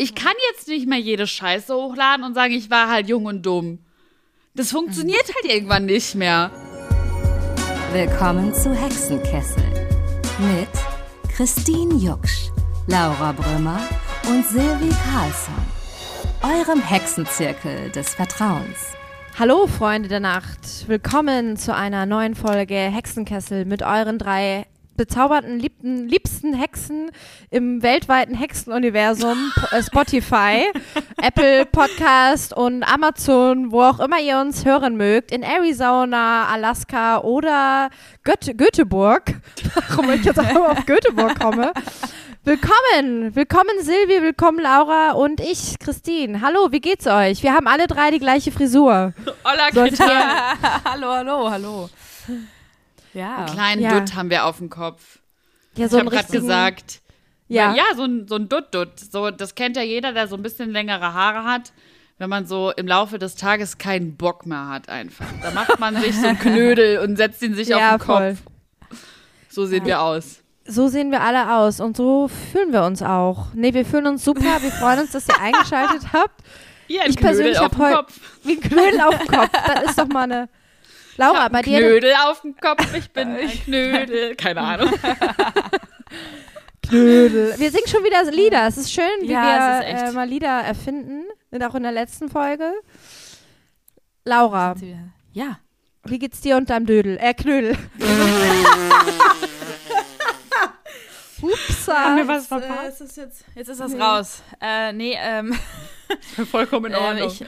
Ich kann jetzt nicht mehr jede Scheiße hochladen und sagen, ich war halt jung und dumm. Das funktioniert halt irgendwann nicht mehr. Willkommen zu Hexenkessel mit Christine Jucksch, Laura Brümmer und Silvi Carlsson, eurem Hexenzirkel des Vertrauens. Hallo Freunde der Nacht, willkommen zu einer neuen Folge Hexenkessel mit euren drei bezauberten, liebten, liebsten Hexen im weltweiten Hexenuniversum, äh, Spotify, Apple Podcast und Amazon, wo auch immer ihr uns hören mögt, in Arizona, Alaska oder Göte Göteborg. Warum ich jetzt auch auf Göteborg komme. Willkommen, willkommen Silvi, willkommen Laura und ich, Christine. Hallo, wie geht's euch? Wir haben alle drei die gleiche Frisur. Hola, hallo, hallo, hallo. Ja. Einen kleinen Ja. Dutt haben wir auf dem Kopf. Ja, so ich habe gerade gesagt. Ja. Ja, so ein, so ein Dutt-Dutt. So, das kennt ja jeder, der so ein bisschen längere Haare hat. Wenn man so im Laufe des Tages keinen Bock mehr hat, einfach. Da macht man sich so einen Knödel und setzt ihn sich Ja, auf den voll. Kopf. So sehen wir aus. So sehen wir alle aus und so fühlen wir uns auch. Nee, wir fühlen uns super. Wir freuen uns, dass ihr eingeschaltet habt. Ein Ich Knödel persönlich auf hab dem heu- Kopf. Wie Knödel auf dem Kopf. Das ist doch mal eine. Laura, Ein bei dir. Knödel auf dem Kopf, ich bin ein Knödel. Keine Ahnung. Knödel. Wir singen schon wieder Lieder. Es ist schön, wie Ja, es wir äh, mal Lieder erfinden. Und auch in der letzten Folge. Laura, Ja. wie geht's dir und deinem Dödel? Äh, Knödel. Upsa. Haben wir was Äh, verpasst? es ist jetzt, jetzt ist das raus. Äh, nee, ähm, Vollkommen in ähm, Ordnung. ich,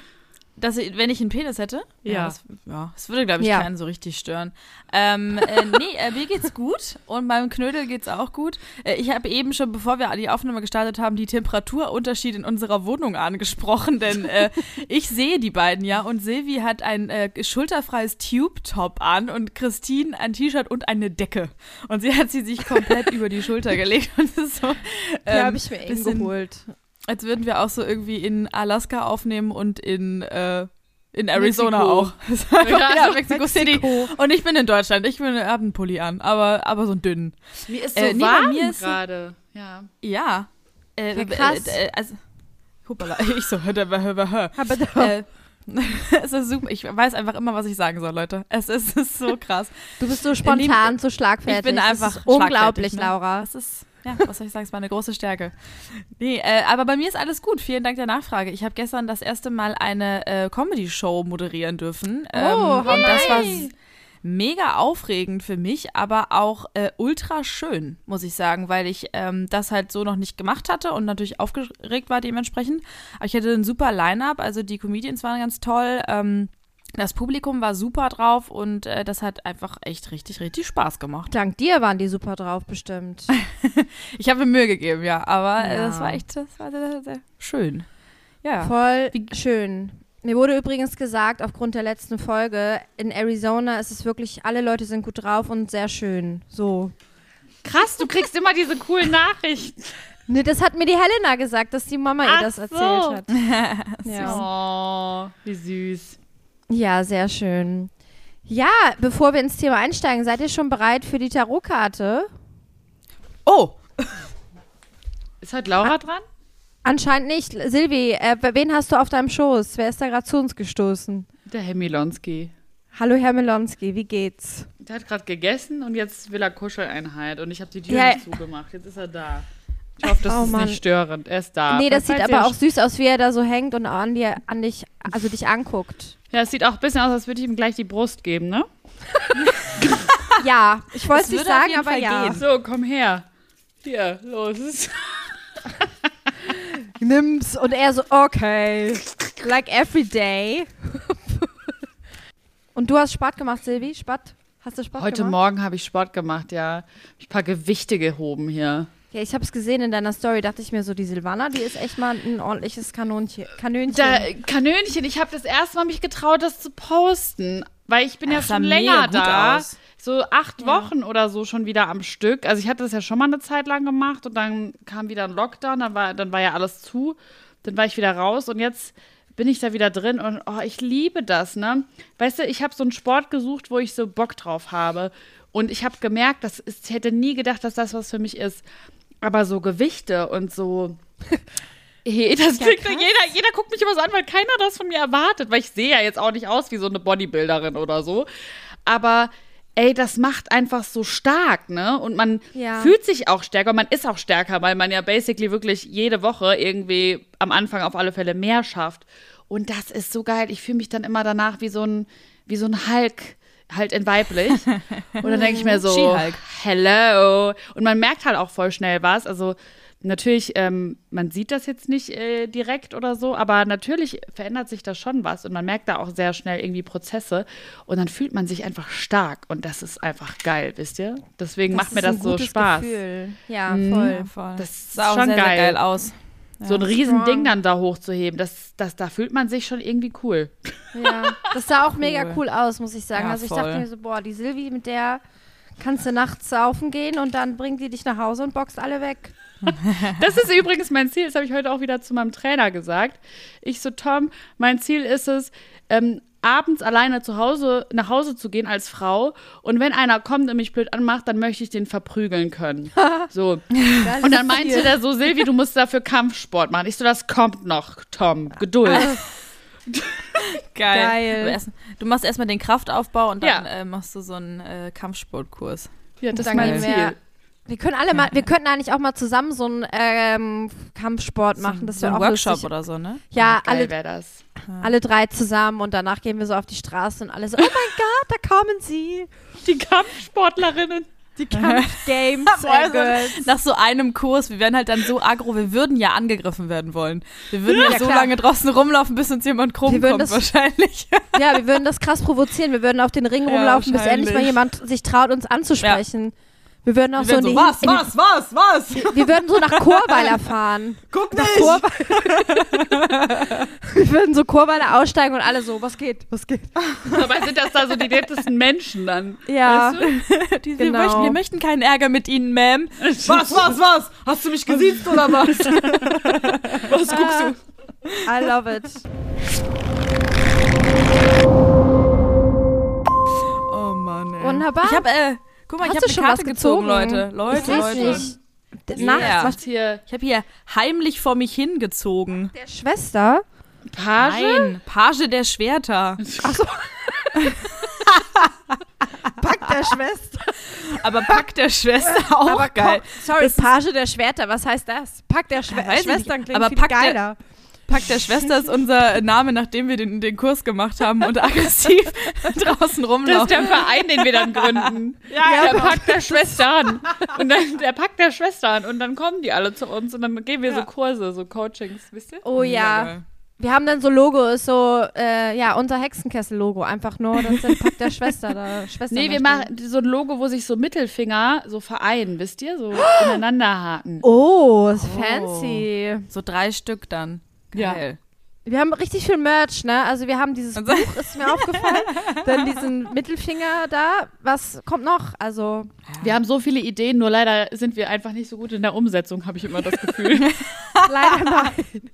dass ich, wenn ich einen Penis hätte, Ja. das, ja, das würde, glaube ich, Ja. keinen so richtig stören. Ähm, äh, nee, äh, mir geht's gut und meinem Knödel geht's auch gut. Äh, ich habe eben schon, bevor wir die Aufnahme gestartet haben, die Temperaturunterschied in unserer Wohnung angesprochen, denn äh, ich sehe die beiden ja und Silvi hat ein äh, schulterfreies Tube-Top an und Christine ein T-Shirt und eine Decke. Und sie hat sie sich komplett über die Schulter gelegt und es ist so. Die ähm, habe ich mir eben geholt. Als würden wir auch so irgendwie in Alaska aufnehmen und in, äh, in Arizona Mexiko. auch. Ja, ja, so Mexico City. Und ich bin in Deutschland. Ich bin, hab einen Pulli an, aber, aber so einen dünnen. Mir ist so Äh, nee, warm gerade. Ja. Ja. Äh, Ja, krass. Äh, äh, also, Hoppala, ich so, hör, hör, hör, hör. Aber Äh, es ist super. Ich weiß einfach immer, was ich sagen soll, Leute. Es ist, es ist so krass. du bist so spontan, so schlagfertig. Ich bin einfach unglaublich, ne? Laura. Das ist, ja, was soll ich sagen, es war eine große Stärke. Nee, äh, aber bei mir ist alles gut. Vielen Dank der Nachfrage. Ich habe gestern das erste Mal eine äh, Comedy-Show moderieren dürfen. Ähm, Oh, und das war mega aufregend für mich, aber auch äh, ultra schön, muss ich sagen, weil ich ähm, das halt so noch nicht gemacht hatte und natürlich aufgeregt war dementsprechend. Aber ich hatte ein super Line-up, also die Comedians waren ganz toll. Ähm, das Publikum war super drauf und äh, das hat einfach echt richtig, richtig Spaß gemacht. Dank dir waren die super drauf, bestimmt. Ich habe mir Mühe gegeben, ja, aber äh, Ja. das war echt, das war sehr, sehr schön. Ja. Voll Wie- schön. Mir wurde übrigens gesagt, aufgrund der letzten Folge, in Arizona ist es wirklich, alle Leute sind gut drauf und sehr schön. So. Krass, du kriegst immer diese coolen Nachrichten. Nee, das hat mir die Helena gesagt, dass die Mama ihr Ach das so. erzählt hat. ja. Oh, wie süß. Ja, sehr schön. Ja, bevor wir ins Thema einsteigen, seid ihr schon bereit für die Tarotkarte? Oh, Ist heute Laura dran? Anscheinend nicht. Silvi, äh, wen hast du auf deinem Schoß? Wer ist da gerade zu uns gestoßen? Der Herr Milonski. Hallo, Herr Melonski, wie geht's? Der hat gerade gegessen und jetzt will er Kuscheleinheit und ich habe die Tür Ja. nicht zugemacht. Jetzt ist er da. Ich hoffe, das Oh, ist Mann. nicht störend. Er ist da. nee, das Und sieht aber auch süß aus, wie er da so hängt und an, dir, an dich, also dich anguckt. Ja, es sieht auch ein bisschen aus, als würde ich ihm gleich die Brust geben, ne? Ja, ich wollte es nicht sagen, aber ja. gehen. So, komm her. Hier, los. Nimm's und er so, okay, like every day. und du hast Sport gemacht, Silvi? Sport? Hast du Sport Heute gemacht? Morgen habe ich Sport gemacht, ja. Ich ein paar Gewichte gehoben hier. Ja, ich habe es gesehen in deiner Story, dachte ich mir so, die Silvana, die ist echt mal ein ordentliches Kanonchen. Kanönchen. Da, Kanönchen, ich habe das erste Mal mich getraut, das zu posten. Weil ich bin ja Das sah schon länger da. aus. So acht Wochen oder so schon wieder am Stück. Also ich hatte das ja schon mal eine Zeit lang gemacht und dann kam wieder ein Lockdown, dann war, dann war ja alles zu. Dann war ich wieder raus und jetzt bin ich da wieder drin und oh, ich liebe das, ne? Weißt du, ich habe so einen Sport gesucht, wo ich so Bock drauf habe. Und ich habe gemerkt, dass ist, ich hätte nie gedacht, dass das was für mich ist. Aber so Gewichte und so. Hey, das Ja, klingt, jeder, jeder guckt mich immer so an, weil keiner das von mir erwartet, weil ich sehe ja jetzt auch nicht aus wie so eine Bodybuilderin oder so. Aber ey, das macht einfach so stark, ne? Und man Ja. fühlt sich auch stärker, man ist auch stärker, weil man ja basically wirklich jede Woche irgendwie am Anfang auf alle Fälle mehr schafft. Und das ist so geil. Ich fühle mich dann immer danach wie so ein, wie so ein Hulk. Halt in weiblich. Und dann denke ich mir so, hello. Und man merkt halt auch voll schnell was. Also natürlich, ähm, man sieht das jetzt nicht äh, direkt oder so, aber natürlich verändert sich da schon was und man merkt da auch sehr schnell irgendwie Prozesse und dann fühlt man sich einfach stark und das ist einfach geil, wisst ihr? Deswegen macht mir das so Spaß. Gefühl. Ja, Mhm. voll. Voll. Das sah auch schon sehr, sehr geil. geil So ein riesen Strong. Ding dann da hochzuheben, das, das, da fühlt man sich schon irgendwie cool. Ja, das sah auch mega cool aus, muss ich sagen. Ja, also ich voll. dachte mir so, boah, die Silvi, mit der kannst du nachts saufen gehen und dann bringt die dich nach Hause und boxt alle weg. Das ist übrigens mein Ziel, das habe ich heute auch wieder zu meinem Trainer gesagt. Ich so, Tom, mein Ziel ist es, ähm, abends alleine zu Hause, nach Hause zu gehen als Frau und wenn einer kommt und mich blöd anmacht, dann möchte ich den verprügeln können. So. Und dann meinte der so, Silvi, du musst dafür Kampfsport machen. Ich so, das kommt noch, Tom. Geduld. Geil. Geil. Erst, du machst erstmal den Kraftaufbau und dann Ja. äh, machst du so einen äh, Kampfsportkurs. Ja, das ist mein Ziel. Wir, können alle mal, wir könnten eigentlich auch mal zusammen so einen ähm, Kampfsport machen. Das so ein auch Workshop lustig. oder so, ne? Ja, Geil alle, das. alle drei zusammen und danach gehen wir so auf die Straße und alle so, oh mein Gott, da kommen sie. Die Kampfsportlerinnen. Die Kampfgames. Also, Girls. nach so einem Kurs, wir werden halt dann so aggro, wir würden ja angegriffen werden wollen. Wir würden ja, Ja, so klar. lange draußen rumlaufen, bis uns jemand krumm Wir würden kommt das- wahrscheinlich. Ja, wir würden das krass provozieren. Wir würden auf den Ring Ja, rumlaufen, bis endlich mal jemand sich traut, uns anzusprechen. Wir würden auch Wir so, so, was, was, was, was? Wir würden so nach Chorweiler fahren. Guck Nach nicht! Chorweiler. wir würden so Chorweiler aussteigen und alle so, was geht, was geht. Dabei sind das da so die nettesten Menschen dann. Ja, Weißt du? Die, wir, Genau. möchten, wir möchten keinen Ärger mit Ihnen, Ma'am. Was, was, was? Hast du mich gesiezt oder was? Was guckst du? I love it. Oh Mann, ey. Wunderbar. Ich hab, äh, guck mal, Hast ich du hab schon eine was Karte gezogen, gezogen? Leute. Leute, Leute. nicht. Yeah. Nachts, Was hier? Ich habe hier heimlich vor mich hingezogen. der Schwester. Page? Nein, Page der Schwerter. Achso. Pack der Schwester. Aber Pack der Schwester auch Aber geil. sorry, Page der Schwerter, was heißt das? Pack der Schwe Schwestern klingt Aber viel Pack der- geiler. Pack der Schwester ist unser Name, nachdem wir den, den Kurs gemacht haben und aggressiv draußen Das ist rumlaufen. der Verein, den wir dann gründen. Ja, der packt der Schwestern. Und dann, der packt der Schwestern. Und dann kommen die alle zu uns. Und dann geben wir so Kurse, so Coachings, wisst ihr? Oh ja. Wir haben dann so Logo, ist so, äh, ja, unser Hexenkessel-Logo. Einfach nur, das ist der Pack der Schwester. Da, Schwestern Nee, wir machen so ein Logo, wo sich so Mittelfinger so vereinen, wisst ihr? So ineinander haken. Oh, ist fancy. So drei Stück dann. Ja. Geil. Wir haben richtig viel Merch, ne? Also wir haben dieses Buch, ist mir aufgefallen. Dann diesen Mittelfinger da. Was kommt noch? Also, Wir haben so viele Ideen, nur leider sind wir einfach nicht so gut in der Umsetzung, habe ich immer das Gefühl. leider nein.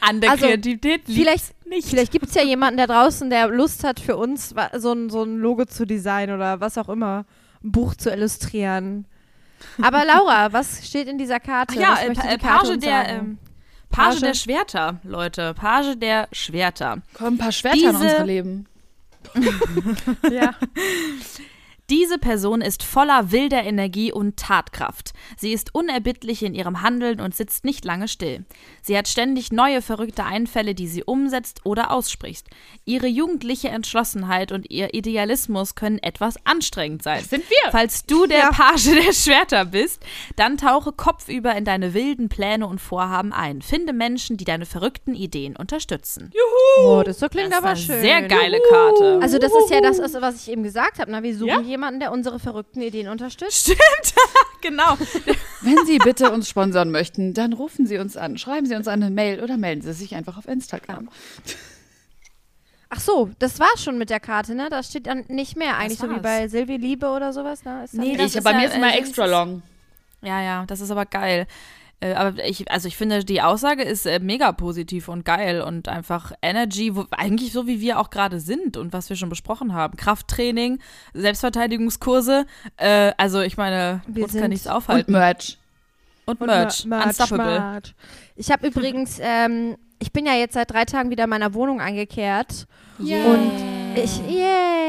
An der Also, Kreativität liegt Vielleicht, nicht. vielleicht gibt es ja jemanden da draußen, der Lust hat, für uns so ein, so ein Logo zu designen oder was auch immer. Ein Buch zu illustrieren. Aber Laura, was steht in dieser Karte? Ach ja, äh, die äh, Karte Page der, ähm, Page, Page? der Schwerter, Leute. Page der Schwerter. Kommen ein paar Schwerter in Diese- unser Leben. ja. Diese Person ist voller wilder Energie und Tatkraft. Sie ist unerbittlich in ihrem Handeln und sitzt nicht lange still. Sie hat ständig neue verrückte Einfälle, die sie umsetzt oder ausspricht. Ihre jugendliche Entschlossenheit und ihr Idealismus können etwas anstrengend sein. Das sind wir. Falls du der Ja. Page der Schwerter bist, dann tauche kopfüber in deine wilden Pläne und Vorhaben ein. Finde Menschen, die deine verrückten Ideen unterstützen. Oh, das so klingt Das aber ist schön. eine sehr geile Karte. Also das ist ja das, was ich eben gesagt habe. Na, wir suchen Ja? jemanden, der unsere verrückten Ideen unterstützt. Stimmt, genau. Wenn Sie bitte uns sponsern möchten, dann rufen Sie uns an, schreiben Sie uns eine Mail oder melden Sie sich einfach auf Instagram. Ach so, das war schon mit der Karte, ne? Da steht dann nicht mehr eigentlich so wie war's. bei Silvi Liebe oder sowas. Ne? Ist Nee, das ich, ist bei ja, mir ist immer extra long. Ja, ja, das ist aber geil. Äh, aber ich, also ich finde, die Aussage ist äh, mega positiv und geil und einfach Energy, wo, eigentlich so wie wir auch gerade sind und was wir schon besprochen haben. Krafttraining, Selbstverteidigungskurse, äh, also ich meine, Wir uns kann nichts Und aufhalten. Merch. Und Und Merch. Mer- Unstoppable. Merch. Ich habe übrigens, ähm, ich bin ja jetzt seit drei Tagen wieder in meiner Wohnung eingekehrt. Und ich, yay.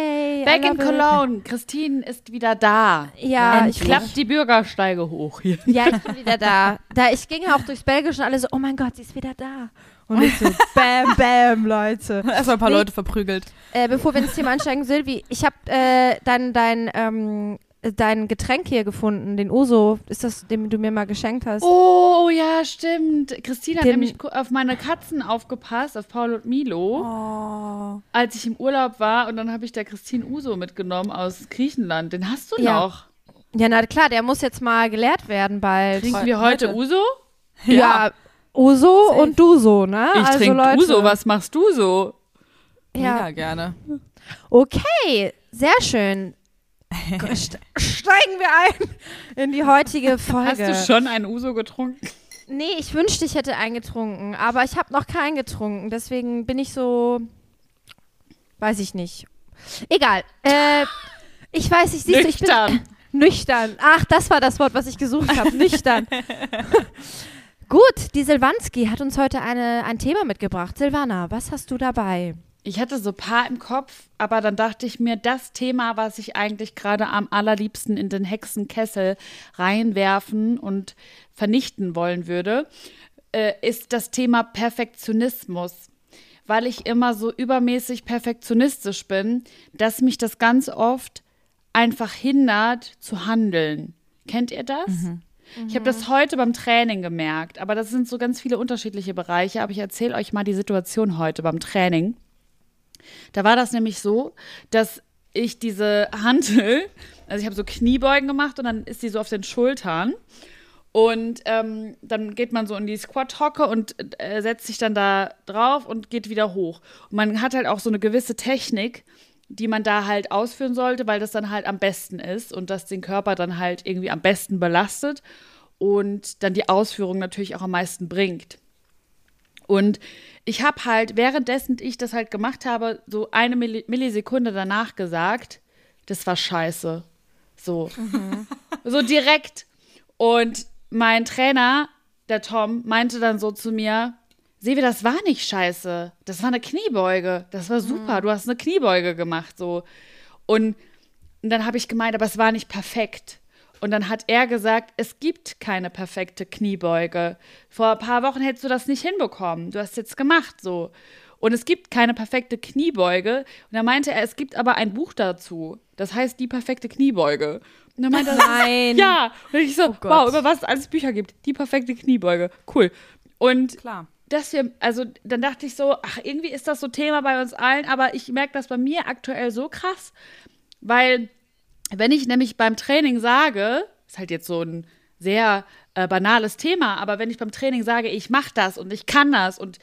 I Back in. Cologne. Christine ist wieder da. Ja, Ich ich klappt die Bürgersteige hoch hier. Ja, ich bin wieder da. Da ich ging auch durchs Belgische und alle so, oh mein Gott, sie ist wieder da. Und ich so, bam, bam, Leute. Erstmal ein paar Nee. Leute verprügelt. Äh, bevor wir ins Thema einsteigen, Silvi, ich habe äh, dein, dein, ähm, dein Getränk hier gefunden, den Uso. Ist das, den du mir mal geschenkt hast? Oh, ja, stimmt. Christine hat Den- nämlich ku- auf meine Katzen aufgepasst, auf Paul und Milo, Oh. als ich im Urlaub war. Und dann habe ich der Christine Uso mitgenommen aus Griechenland. Den hast du Ja. noch. Ja, na klar, der muss jetzt mal geleert werden bald. Trinken wir heute heute. Uso? Ja, Uso Safe. und du so, ne? Ich also, trinke Leute, Uso. Was machst du so? Ja. Mega gerne. Okay, sehr schön. St- Steigen wir ein in die heutige Folge. Hast du schon einen Uso getrunken? Nee, ich wünschte, ich hätte einen getrunken, aber ich habe noch keinen getrunken. Deswegen bin ich so. Weiß ich nicht. Egal. Äh, ich weiß, ich siehst du, ich bin. Nüchtern. Nüchtern. Ach, das war das Wort, was ich gesucht habe. Nüchtern. Gut, die Silvanski hat uns heute eine, ein Thema mitgebracht. Silvana, was hast du dabei? Ich hatte so ein paar im Kopf, aber dann dachte ich mir, das Thema, was ich eigentlich gerade am allerliebsten in den Hexenkessel reinwerfen und vernichten wollen würde, äh, ist das Thema Perfektionismus. Weil ich immer so übermäßig perfektionistisch bin, dass mich das ganz oft einfach hindert zu handeln. Kennt ihr das? Ich habe das heute beim Training gemerkt, aber das sind so ganz viele unterschiedliche Bereiche. Aber ich erzähle euch mal die Situation heute beim Training. Da war das nämlich so, dass ich diese Hantel, also ich habe so Kniebeugen gemacht und dann ist die so auf den Schultern. Und ähm, dann geht man so in die Squat-Hocke und äh, setzt sich dann da drauf und geht wieder hoch. Und man hat halt auch so eine gewisse Technik, die man da halt ausführen sollte, weil das dann halt am besten ist und das den Körper dann halt irgendwie am besten belastet und dann die Ausführung natürlich auch am meisten bringt. Und ich habe halt, währenddessen ich das halt gemacht habe, so eine Milli Millisekunde danach gesagt, das war scheiße. So. So direkt. Und mein Trainer, der Tom, meinte dann so zu mir, Sevi, das war nicht scheiße. Das war eine Kniebeuge. Das war super. Du hast eine Kniebeuge gemacht. So. Und, und dann habe ich gemeint, aber es war nicht perfekt. Und dann hat er gesagt, es gibt keine perfekte Kniebeuge. Vor ein paar Wochen hättest du das nicht hinbekommen. Du hast jetzt gemacht so. Und es gibt keine perfekte Kniebeuge. Und dann meinte er, es gibt aber ein Buch dazu. Das heißt die perfekte Kniebeuge. Und dann meinte er, Nein. ja. Und ich so, Oh wow, über was es alles Bücher gibt. Die perfekte Kniebeuge. Cool. Und Klar. dass wir, also dann dachte ich so, ach, irgendwie ist das so Thema bei uns allen, aber ich merke das bei mir aktuell so krass, weil wenn ich nämlich beim Training sage, ist halt jetzt so ein sehr äh, banales Thema, aber wenn ich beim Training sage, ich mache das und ich kann das und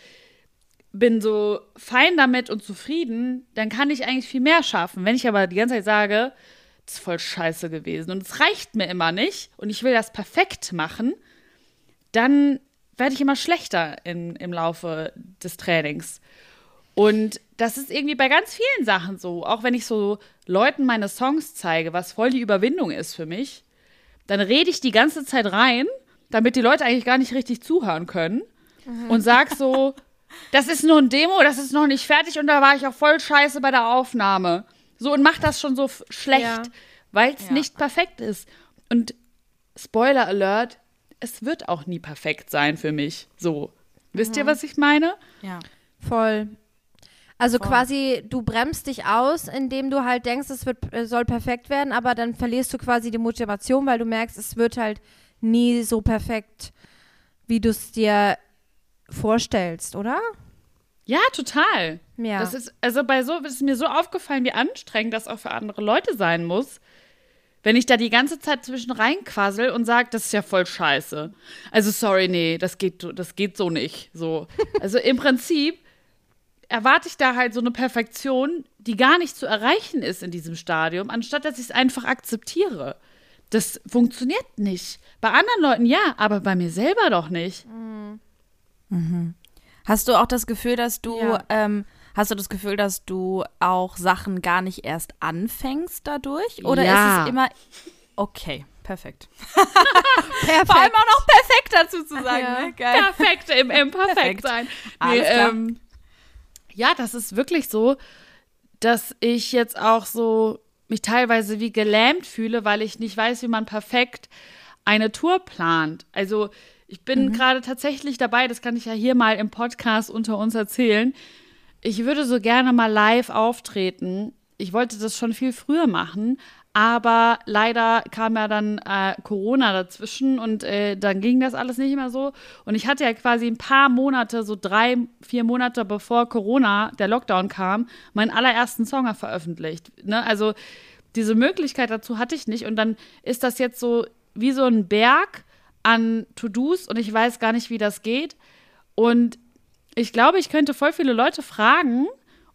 bin so fein damit und zufrieden, dann kann ich eigentlich viel mehr schaffen. Wenn ich aber die ganze Zeit sage, das ist voll scheiße gewesen und es reicht mir immer nicht und ich will das perfekt machen, dann werde ich immer schlechter in, im Laufe des Trainings. Und das ist irgendwie bei ganz vielen Sachen so. Auch wenn ich so Leuten meine Songs zeige, was voll die Überwindung ist für mich, dann rede ich die ganze Zeit rein, damit die Leute eigentlich gar nicht richtig zuhören können. Und sag so, das ist nur ein Demo, das ist noch nicht fertig und da war ich auch voll scheiße bei der Aufnahme. So und mach das schon so schlecht, Ja. weil es Ja. nicht perfekt ist. Und Spoiler Alert, es wird auch nie perfekt sein für mich. So. Wisst ihr, was ich meine? Ja. Voll. Also Voll. quasi, du bremst dich aus, indem du halt denkst, es wird, äh, soll perfekt werden, aber dann verlierst du quasi die Motivation, weil du merkst, es wird halt nie so perfekt, wie du es dir vorstellst, oder? Ja, total. Ja. Das ist, also bei so, es ist mir so aufgefallen, wie anstrengend das auch für andere Leute sein muss, wenn ich da die ganze Zeit zwischen reinquassel und sage, das ist ja voll scheiße. Also sorry, nee, das geht, das geht so nicht. So. Also im Prinzip erwarte ich da halt so eine Perfektion, die gar nicht zu erreichen ist in diesem Stadium, anstatt dass ich es einfach akzeptiere. Das funktioniert nicht. Bei anderen Leuten ja, aber bei mir selber doch nicht. Hast du auch das Gefühl, dass du, Ja. ähm, hast du das Gefühl, dass du auch Sachen gar nicht erst anfängst dadurch? Oder Ja. ist es immer, okay, Perfekt. Perfekt. Vor allem auch noch perfekt dazu zu sagen. Ja. Ne? Perfekt im, im Perfekt Perfekt. sein. Klar. ähm, ja, das ist wirklich so, dass ich jetzt auch so mich teilweise wie gelähmt fühle, weil ich nicht weiß, wie man perfekt eine Tour plant. Also ich bin gerade tatsächlich dabei, das kann ich ja hier mal im Podcast unter uns erzählen. Ich würde so gerne mal live auftreten. Ich wollte das schon viel früher machen, aber leider kam ja dann äh, Corona dazwischen und äh, dann ging das alles nicht mehr so. Und ich hatte ja quasi ein paar Monate, so drei, vier Monate bevor Corona, der Lockdown kam, meinen allerersten Song veröffentlicht. Ne? Also diese Möglichkeit dazu hatte ich nicht. Und dann ist das jetzt so wie so ein Berg an To-Dos und ich weiß gar nicht, wie das geht. Und ich glaube, ich könnte voll viele Leute fragen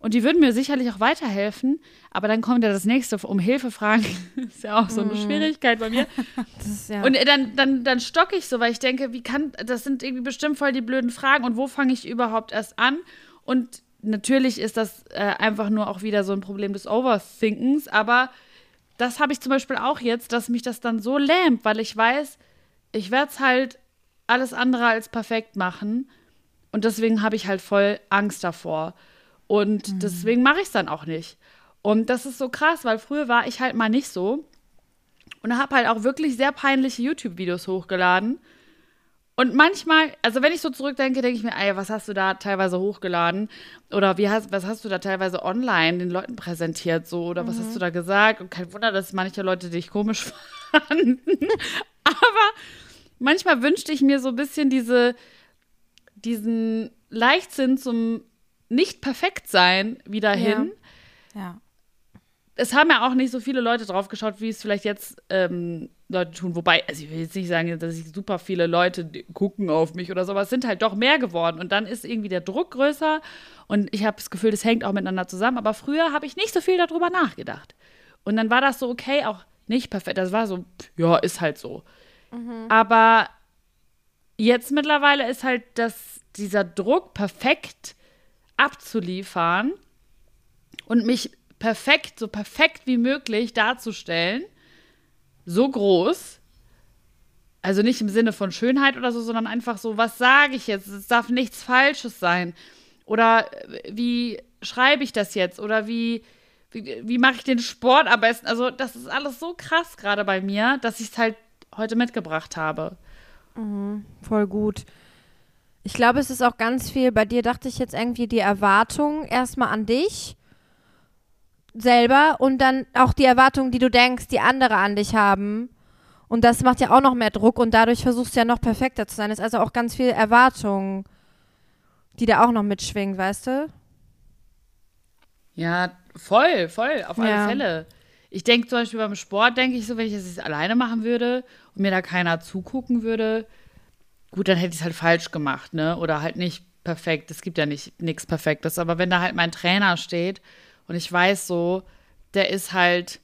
und die würden mir sicherlich auch weiterhelfen. Aber dann kommt ja das nächste, um Hilfe fragen. ist ja auch so eine Schwierigkeit bei mir. Das ist ja Und dann, dann, dann stocke ich so, weil ich denke, wie kann, das sind irgendwie bestimmt voll die blöden Fragen und wo fange ich überhaupt erst an? Und natürlich ist das äh, einfach nur auch wieder so ein Problem des Overthinkens, aber das habe ich zum Beispiel auch jetzt, dass mich das dann so lähmt, weil ich weiß, ich werde es halt alles andere als perfekt machen. Und deswegen habe ich halt voll Angst davor. Und deswegen mache ich es dann auch nicht. Und das ist so krass, weil früher war ich halt mal nicht so. Und habe halt auch wirklich sehr peinliche YouTube-Videos hochgeladen. Und manchmal, also wenn ich so zurückdenke, denke ich mir, ey, was hast du da teilweise hochgeladen? Oder wie hast, was hast du da teilweise online den Leuten präsentiert? So, oder was hast du da gesagt? Und kein Wunder, dass manche Leute dich komisch fanden. Aber manchmal wünschte ich mir so ein bisschen diese, diesen Leichtsinn zum Nicht-Perfekt-Sein wieder Ja. hin Ja. es haben ja auch nicht so viele Leute drauf geschaut, wie es vielleicht jetzt ähm, Leute tun. Wobei, also ich will jetzt nicht sagen, dass ich super viele Leute gucken auf mich oder so, aber es sind halt doch mehr geworden. Und dann ist irgendwie der Druck größer und ich habe das Gefühl, das hängt auch miteinander zusammen. Aber früher habe ich nicht so viel darüber nachgedacht. Und dann war das so okay, auch nicht perfekt. Das war so, ja, ist halt so. Aber jetzt mittlerweile ist halt das, dieser Druck, perfekt abzuliefern und mich perfekt, so perfekt wie möglich darzustellen, so groß. Also nicht im Sinne von Schönheit oder so, sondern einfach so, was sage ich jetzt? Es darf nichts Falsches sein. Oder äh, wie schreibe ich das jetzt? Oder wie, wie, wie mache ich den Sport am besten? Also, das ist alles so krass gerade bei mir, dass ich es halt heute mitgebracht habe. voll gut. Ich glaube, es ist auch ganz viel, bei dir dachte ich jetzt irgendwie die Erwartung erstmal an dich selber und dann auch die Erwartung, die du denkst, die andere an dich haben. Und das macht ja auch noch mehr Druck und dadurch versuchst du ja noch perfekter zu sein. Es ist also auch ganz viel Erwartung, die da auch noch mitschwingt, weißt du? Ja, voll, voll, auf alle Ja. Fälle. Ich denke zum Beispiel beim Sport, denke ich so, wenn ich das jetzt alleine machen würde und mir da keiner zugucken würde, gut, dann hätte ich es halt falsch gemacht, ne? Oder halt nicht perfekt. Es gibt ja nicht nichts Perfektes. Aber wenn da halt mein Trainer steht und ich weiß so, der ist halt,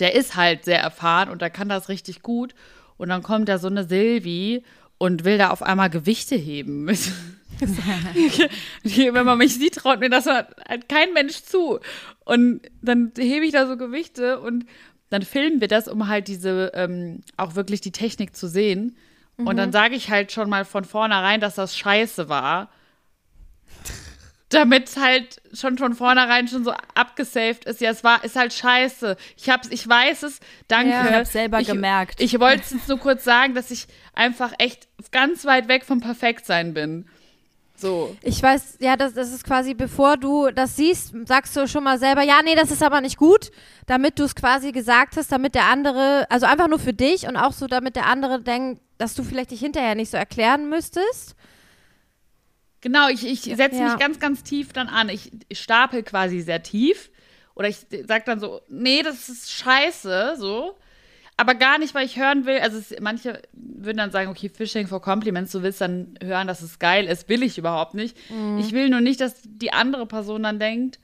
der ist halt sehr erfahren und der kann das richtig gut. Und dann kommt da so eine Silvi und will da auf einmal Gewichte heben. Wenn man mich sieht, traut mir das halt kein Mensch zu. Und dann hebe ich da so Gewichte und dann filmen wir das, um halt diese, ähm, auch wirklich die Technik zu sehen. Und dann sage ich halt schon mal von vornherein, dass das scheiße war. Damit halt schon von vornherein schon so abgesaved ist. Ja, es war, ist halt scheiße. Ich hab's, ich weiß es. Danke. Ja. Ich hab's selber ich, gemerkt. Ich wollte es jetzt nur kurz sagen, dass ich einfach echt ganz weit weg vom Perfektsein bin. So. Ich weiß, ja, das, das ist quasi, bevor du das siehst, sagst du schon mal selber, ja, nee, das ist aber nicht gut, damit du es quasi gesagt hast, damit der andere, also einfach nur für dich und auch so, damit der andere denkt, dass du vielleicht dich hinterher nicht so erklären müsstest. Genau, ich, ich setze Ja. mich ganz, ganz tief dann an. Ich, ich stapel quasi sehr tief. Oder ich sag dann so, nee, das ist scheiße, so. Aber gar nicht, weil ich hören will. Also es, manche würden dann sagen, okay, Fishing for Compliments, du willst dann hören, dass es geil ist. Will ich überhaupt nicht. Mhm. Ich will nur nicht, dass die andere Person dann denkt,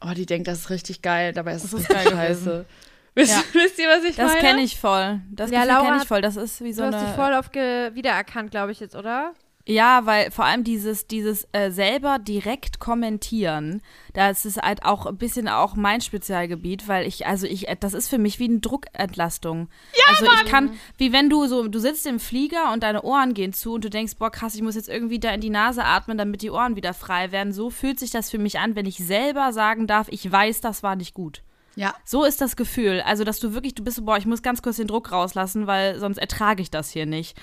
oh, die denkt, das ist richtig geil, dabei ist es richtig geil scheiße. Wisst, Ja. wisst ihr, was ich das meine? kenne ich voll. Das Ja, kenne ich voll. Das ist wie so du hast eine. dich voll auf ge wiedererkannt, glaube ich jetzt, oder? Ja, weil vor allem dieses, dieses äh, selber direkt kommentieren, das ist halt auch ein bisschen auch mein Spezialgebiet, weil ich, also ich, äh, das ist für mich wie eine Druckentlastung. Ja, also Mann. ich kann, wie wenn du so, du sitzt im Flieger und deine Ohren gehen zu und du denkst, boah, krass, ich muss jetzt irgendwie da in die Nase atmen, damit die Ohren wieder frei werden. So fühlt sich das für mich an, wenn ich selber sagen darf, ich weiß, das war nicht gut. Ja. So ist das Gefühl. Also, dass du wirklich, du bist so, boah, ich muss ganz kurz den Druck rauslassen, weil sonst ertrage ich das hier nicht.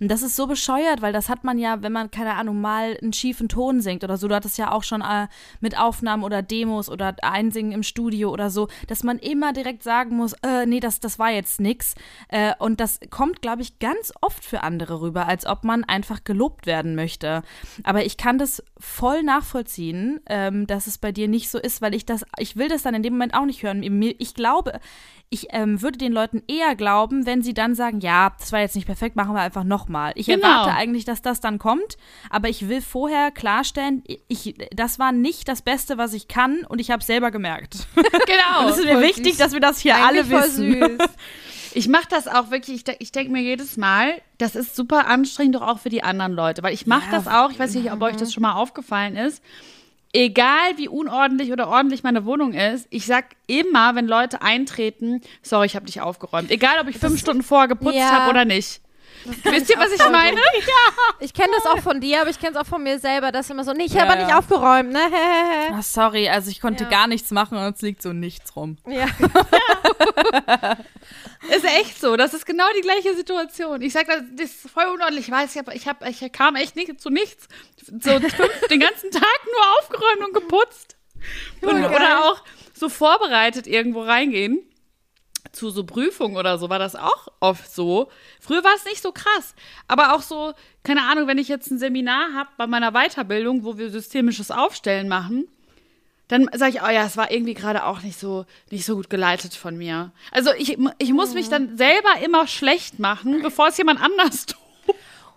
Und das ist so bescheuert, weil das hat man ja, wenn man, keine Ahnung, mal einen schiefen Ton singt oder so, du hattest ja auch schon äh, mit Aufnahmen oder Demos oder Einsingen im Studio oder so, dass man immer direkt sagen muss, äh, nee, das, das war jetzt nix. Äh, und das kommt, glaube ich, ganz oft für andere rüber, als ob man einfach gelobt werden möchte. Aber ich kann das voll nachvollziehen, ähm, dass es bei dir nicht so ist, weil ich das, ich will das dann in dem Moment auch nicht hören. Ich glaube, ich ähm, würde den Leuten eher glauben, wenn sie dann sagen, ja, das war jetzt nicht perfekt, machen wir einfach nochmal. Ich genau. erwarte eigentlich, dass das dann kommt, aber ich will vorher klarstellen, ich, das war nicht das Beste, was ich kann und ich habe es selber gemerkt. Genau. es ist mir wichtig, dass wir das hier eigentlich alle wissen. Ich mache das auch wirklich, ich, ich denke mir jedes Mal, das ist super anstrengend doch auch für die anderen Leute, weil ich mache ja, das auch, ich weiß nicht, ob euch das schon mal aufgefallen ist egal wie unordentlich oder ordentlich meine Wohnung ist, ich sag immer, wenn Leute eintreten, sorry, ich habe dich aufgeräumt. Egal, ob ich fünf Stunden vorher geputzt ja. habe oder nicht. Wisst ihr, was ich meine? Ja. Ich kenne das auch von dir, aber ich kenne es auch von mir selber, dass immer so, nee, ich ja. habe nicht aufgeräumt, ne? Ach, sorry, also ich konnte ja. gar nichts machen und es liegt so nichts rum. Ja. ist echt so, das ist genau die gleiche Situation. Ich sage, das ist voll unordentlich. Ich weiß, ich, hab, ich, hab, ich kam echt nicht zu nichts. So fünf, den ganzen Tag nur aufgeräumt und geputzt. Und, oder auch so vorbereitet irgendwo reingehen zu so Prüfungen oder so war das auch oft so. Früher war es nicht so krass. Aber auch so, keine Ahnung, wenn ich jetzt ein Seminar habe bei meiner Weiterbildung, wo wir systemisches Aufstellen machen, dann sage ich, oh ja, es war irgendwie gerade auch nicht so, nicht so gut geleitet von mir. Also ich, ich muss mich dann selber immer schlecht machen, bevor es jemand anders tut.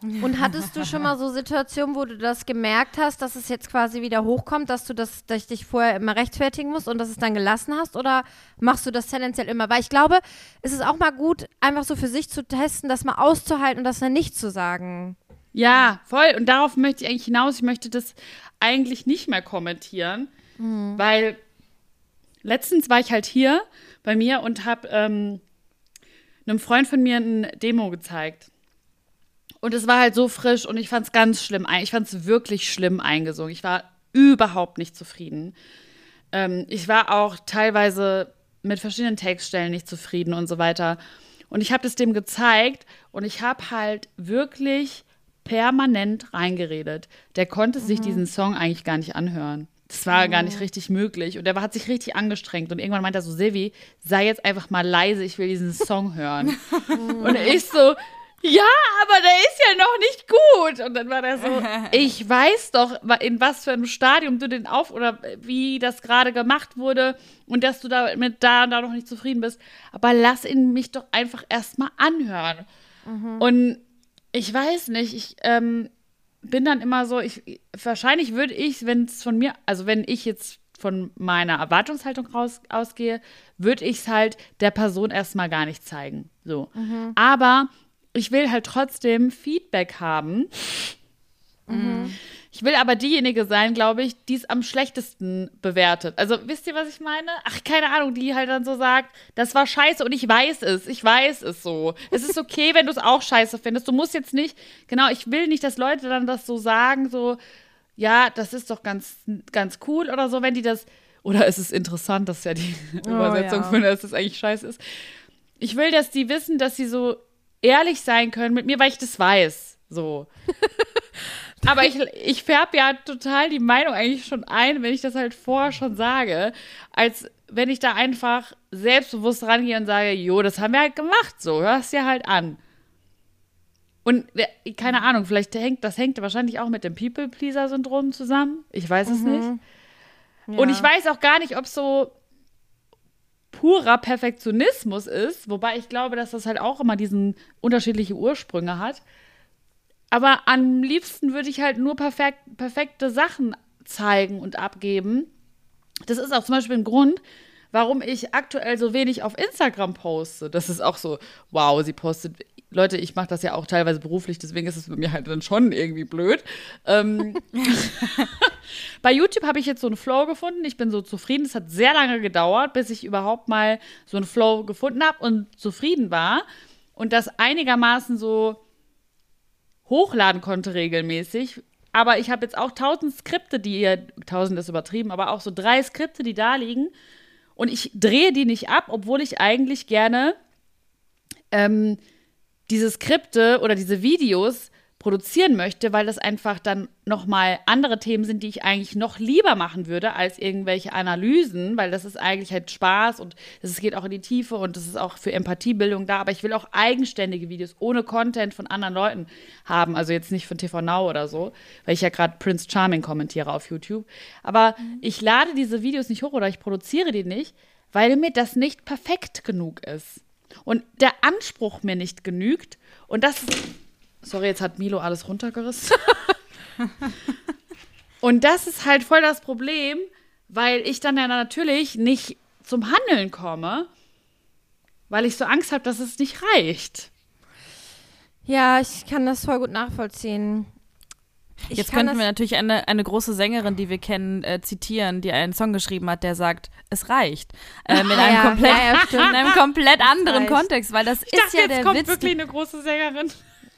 Und hattest du schon mal so Situationen, wo du das gemerkt hast, dass es jetzt quasi wieder hochkommt, dass du das, dass ich dich vorher immer rechtfertigen musst und dass es dann gelassen hast? Oder machst du das tendenziell immer? Weil ich glaube, es ist auch mal gut, einfach so für sich zu testen, das mal auszuhalten und das dann nicht zu sagen. Ja, voll. Und darauf möchte ich eigentlich hinaus. Ich möchte das eigentlich nicht mehr kommentieren, mhm. weil letztens war ich halt hier bei mir und habe ähm, einem Freund von mir ein Demo gezeigt. Und es war halt so frisch und ich fand es ganz schlimm. Ich fand es wirklich schlimm eingesungen. Ich war überhaupt nicht zufrieden. Ähm, ich war auch teilweise mit verschiedenen Textstellen nicht zufrieden und so weiter. Und ich habe das dem gezeigt und ich habe halt wirklich permanent reingeredet. Der konnte mhm. sich diesen Song eigentlich gar nicht anhören. Das war gar nicht richtig möglich. Und der hat sich richtig angestrengt. Und irgendwann meinte er so, Silvi, sei jetzt einfach mal leise, ich will diesen Song hören. und ich so, ja, aber der ist ja noch nicht gut. Und dann war der so, ich weiß doch, in was für einem Stadium du den auf oder wie das gerade gemacht wurde und dass du damit da und da noch nicht zufrieden bist. Aber lass ihn mich doch einfach erstmal anhören. Mhm. Und ich weiß nicht, ich ähm, bin dann immer so, ich, wahrscheinlich würde ich, wenn es von mir, also wenn ich jetzt von meiner Erwartungshaltung raus, ausgehe, würde ich es halt der Person erstmal gar nicht zeigen. So. Mhm. Aber ich will halt trotzdem Feedback haben. Mhm. Ich will aber diejenige sein, glaube ich, die es am schlechtesten bewertet. Also wisst ihr, was ich meine? Ach, keine Ahnung, die halt dann so sagt, das war scheiße und ich weiß es, ich weiß es so. Es ist okay, wenn du es auch scheiße findest. Du musst jetzt nicht, genau, ich will nicht, dass Leute dann das so sagen, so, ja, das ist doch ganz, ganz cool oder so, wenn die das, oder es ist interessant, dass ja die oh, Übersetzung ja. von, dass das eigentlich scheiße ist. Ich will, dass die wissen, dass sie so ehrlich sein können mit mir, weil ich das weiß. So. Aber ich, ich färbe ja total die Meinung eigentlich schon ein, wenn ich das halt vorher schon sage, als wenn ich da einfach selbstbewusst rangehe und sage, jo, das haben wir halt gemacht, so, hörst dir halt an. Und äh, keine Ahnung, vielleicht hängt, das hängt wahrscheinlich auch mit dem People-Pleaser-Syndrom zusammen. Ich weiß es mhm. nicht. Ja. Und ich weiß auch gar nicht, ob so purer Perfektionismus ist, wobei ich glaube, dass das halt auch immer diesen unterschiedliche Ursprünge hat. Aber am liebsten würde ich halt nur perfekt, perfekte Sachen zeigen und abgeben. Das ist auch zum Beispiel ein Grund, warum ich aktuell so wenig auf Instagram poste. Das ist auch so, wow, sie postet Leute, ich mache das ja auch teilweise beruflich, deswegen ist es bei mir halt dann schon irgendwie blöd. Ähm, bei YouTube habe ich jetzt so einen Flow gefunden. Ich bin so zufrieden. Es hat sehr lange gedauert, bis ich überhaupt mal so einen Flow gefunden habe und zufrieden war und das einigermaßen so hochladen konnte regelmäßig. Aber ich habe jetzt auch tausend Skripte, die ihr, tausend ist übertrieben, aber auch so drei Skripte, die da liegen. Und ich drehe die nicht ab, obwohl ich eigentlich gerne ähm, diese Skripte oder diese Videos produzieren möchte, weil das einfach dann nochmal andere Themen sind, die ich eigentlich noch lieber machen würde als irgendwelche Analysen, weil das ist eigentlich halt Spaß und es geht auch in die Tiefe und das ist auch für Empathiebildung da, aber ich will auch eigenständige Videos ohne Content von anderen Leuten haben, also jetzt nicht von TV Now oder so, weil ich ja gerade Prince Charming kommentiere auf YouTube, aber mhm. ich lade diese Videos nicht hoch oder ich produziere die nicht, weil mir das nicht perfekt genug ist. Und der Anspruch mir nicht genügt. Und das Sorry, jetzt hat Milo alles runtergerissen. und das ist halt voll das Problem, weil ich dann ja natürlich nicht zum Handeln komme, weil ich so Angst habe, dass es nicht reicht. Ja, ich kann das voll gut nachvollziehen. Ich Jetzt könnten wir natürlich eine, eine große Sängerin, die wir kennen, äh, zitieren, die einen Song geschrieben hat, der sagt, es reicht. Äh, mit, einem ja, komplett, ja, ja, in einem komplett anderen Kontext, weil das ich ist dachte, ja jetzt der kommt Witz. wirklich eine große Sängerin.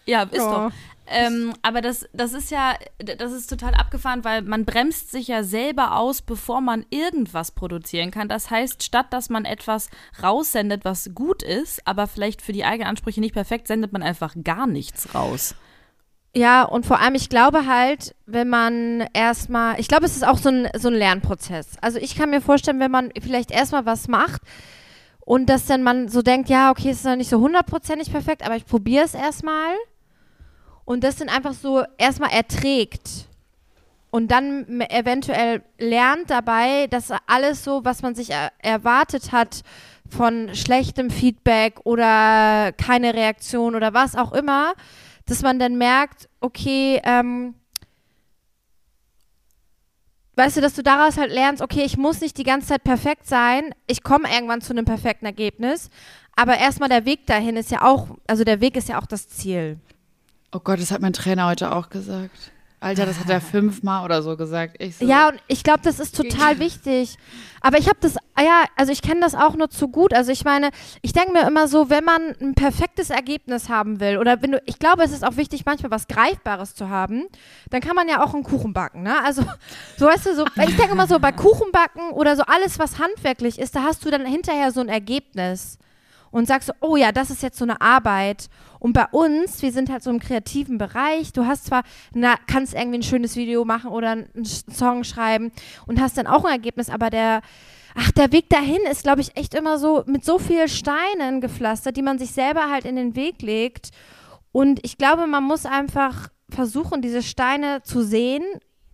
Ja, ist ja. doch. Ähm, aber das, das ist ja, das ist total abgefahren, weil man bremst sich ja selber aus, bevor man irgendwas produzieren kann. Das heißt, statt dass man etwas raussendet, was gut ist, aber vielleicht für die eigenen Ansprüche nicht perfekt, sendet man einfach gar nichts raus. Ja, und vor allem, ich glaube halt, wenn man erstmal, ich glaube, es ist auch so ein, so ein Lernprozess. Also ich kann mir vorstellen, wenn man vielleicht erstmal was macht, und dass dann man so denkt, ja, okay, es ist noch nicht so hundertprozentig perfekt, aber ich probiere es erstmal. Und das dann einfach so erstmal erträgt. Und dann eventuell lernt dabei, dass alles so, was man sich er erwartet hat von schlechtem Feedback oder keine Reaktion oder was auch immer, dass man dann merkt, okay, ähm, weißt du, dass du daraus halt lernst, okay, ich muss nicht die ganze Zeit perfekt sein, ich komme irgendwann zu einem perfekten Ergebnis, aber erstmal der Weg dahin ist ja auch, also der Weg ist ja auch das Ziel. Oh Gott, das hat mein Trainer heute auch gesagt. Alter, das hat er fünfmal oder so gesagt. So. Ja, und ich glaube, das ist total wichtig. Aber ich habe das, ah ja, also ich kenne das auch nur zu gut. Also ich meine, ich denke mir immer so, wenn man ein perfektes Ergebnis haben will, oder wenn du, ich glaube, es ist auch wichtig, manchmal was Greifbares zu haben, dann kann man ja auch einen Kuchen backen, ne? Also, so weißt du, so, ich denke immer so, bei Kuchenbacken oder so alles, was handwerklich ist, da hast du dann hinterher so ein Ergebnis und sagst so, oh ja, das ist jetzt so eine Arbeit. Und bei uns, wir sind halt so im kreativen Bereich. Du hast zwar, na, kannst irgendwie ein schönes Video machen oder einen Song schreiben und hast dann auch ein Ergebnis, aber der, ach, der Weg dahin ist, glaube ich, echt immer so mit so vielen Steinen gepflastert, die man sich selber halt in den Weg legt. Und ich glaube, man muss einfach versuchen, diese Steine zu sehen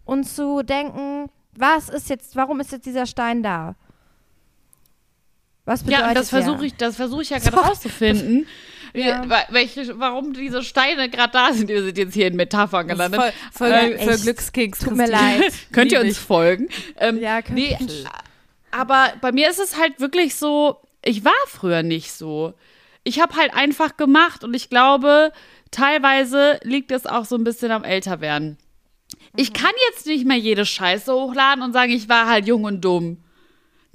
und zu denken, was ist jetzt, warum ist jetzt dieser Stein da? Was bedeutet ja, das versuche ich, das versuche ich ja gerade rauszufinden. Ja. Welche, warum diese Steine gerade da sind. Wir sind jetzt hier in Metaphern gelandet. Voll, voll, äh, für Glückskeks. Tut mir leid. könnt ihr uns folgen? Ähm, ja, könnt nee, Aber bei mir ist es halt wirklich so, ich war früher nicht so. Ich habe halt einfach gemacht und ich glaube, teilweise liegt es auch so ein bisschen am Älterwerden. Ich mhm. kann jetzt nicht mehr jede Scheiße hochladen und sagen, ich war halt jung und dumm.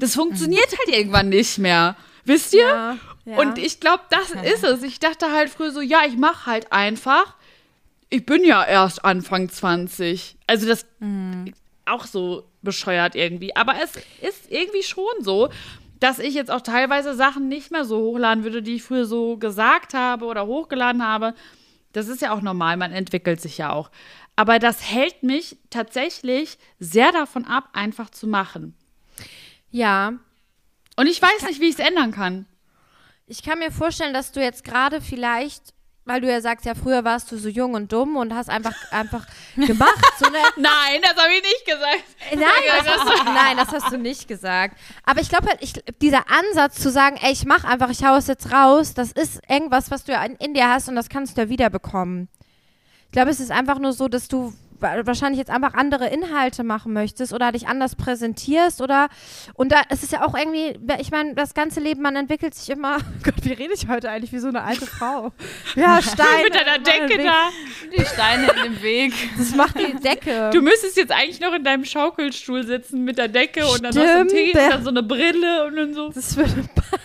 Das funktioniert halt irgendwann nicht mehr. Wisst ihr? Ja, ja. Und ich glaube, das ja. ist es. Ich dachte halt früher so, ja, ich mache halt einfach. Ich bin ja erst Anfang 20. Also das mhm. auch so bescheuert irgendwie. Aber es ist irgendwie schon so, dass ich jetzt auch teilweise Sachen nicht mehr so hochladen würde, die ich früher so gesagt habe oder hochgeladen habe. Das ist ja auch normal, man entwickelt sich ja auch. Aber das hält mich tatsächlich sehr davon ab, einfach zu machen. Ja. Und ich weiß ich nicht, wie ich es ändern kann. Ich kann mir vorstellen, dass du jetzt gerade vielleicht, weil du ja sagst, ja, früher warst du so jung und dumm und hast einfach, einfach gemacht. So nein, das habe ich nicht gesagt. Äh, nein, das hast du, nein, das hast du nicht gesagt. Aber ich glaube halt, ich, dieser Ansatz zu sagen, ey, ich mache einfach, ich hau es jetzt raus, das ist irgendwas, was du ja in, in dir hast und das kannst du ja wiederbekommen. Ich glaube, es ist einfach nur so, dass du wahrscheinlich jetzt einfach andere Inhalte machen möchtest oder dich anders präsentierst oder und da es ist ja auch irgendwie, ich meine, das ganze Leben, man entwickelt sich immer. Gott, wie rede ich heute eigentlich wie so eine alte Frau? Ja, Steine. Mit deiner Decke da. Die Steine in dem Weg. Das macht die Decke. Du müsstest jetzt eigentlich noch in deinem Schaukelstuhl sitzen mit der Decke und dann noch so ein Stimmt, Tee und dann so eine Brille und dann so. das würde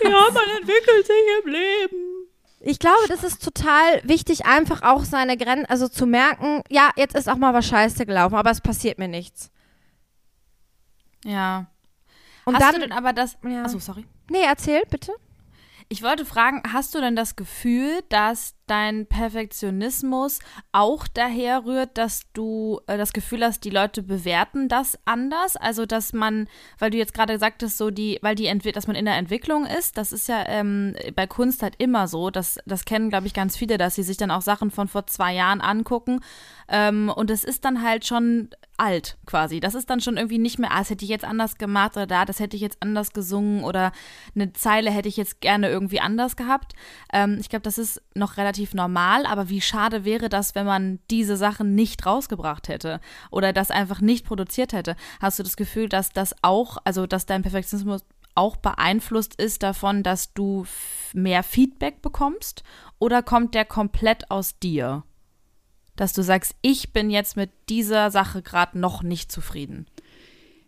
Ja, man entwickelt sich im Leben. Ich glaube, das ist total wichtig, einfach auch seine Grenzen, also zu merken, ja, jetzt ist auch mal was scheiße gelaufen, aber es passiert mir nichts. Ja. Und hast dann, du denn aber das. Ja. Achso, sorry. nee, erzähl bitte. Ich wollte fragen, hast du denn das Gefühl, dass dein Perfektionismus auch daher rührt, dass du äh, das Gefühl hast, die Leute bewerten das anders? Also, dass man, weil du jetzt gerade sagtest, so die, weil die Entwi dass man in der Entwicklung ist, das ist ja ähm, bei Kunst halt immer so. Das, das kennen, glaube ich, ganz viele, dass sie sich dann auch Sachen von vor zwei Jahren angucken. Ähm, und es ist dann halt schon alt quasi. Das ist dann schon irgendwie nicht mehr, ah, das hätte ich jetzt anders gemacht oder da, das hätte ich jetzt anders gesungen oder eine Zeile hätte ich jetzt gerne irgendwie anders gehabt. Ähm, ich glaube, das ist noch relativ normal, aber wie schade wäre das, wenn man diese Sachen nicht rausgebracht hätte oder das einfach nicht produziert hätte. Hast du das Gefühl, dass das auch, also dass dein Perfektionismus auch beeinflusst ist davon, dass du mehr Feedback bekommst oder kommt der komplett aus dir? Dass du sagst, ich bin jetzt mit dieser Sache gerade noch nicht zufrieden.